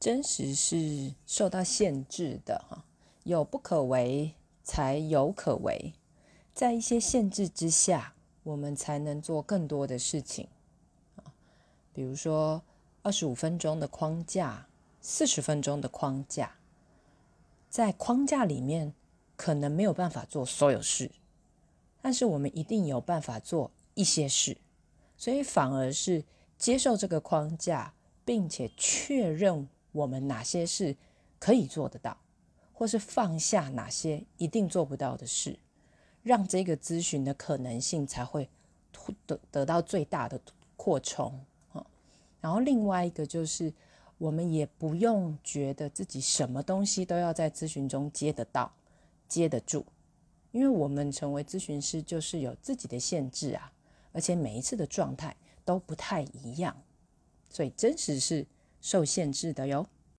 真实是受到限制的哈，有不可为才有可为，在一些限制之下，我们才能做更多的事情啊，比如说二十五分钟的框架，四十分钟的框架，在框架里面可能没有办法做所有事，但是我们一定有办法做一些事，所以反而是接受这个框架，并且确认。我们哪些是可以做得到，或是放下哪些一定做不到的事，让这个咨询的可能性才会得得到最大的扩充啊。然后另外一个就是，我们也不用觉得自己什么东西都要在咨询中接得到、接得住，因为我们成为咨询师就是有自己的限制啊，而且每一次的状态都不太一样，所以真实是。受限制的哟。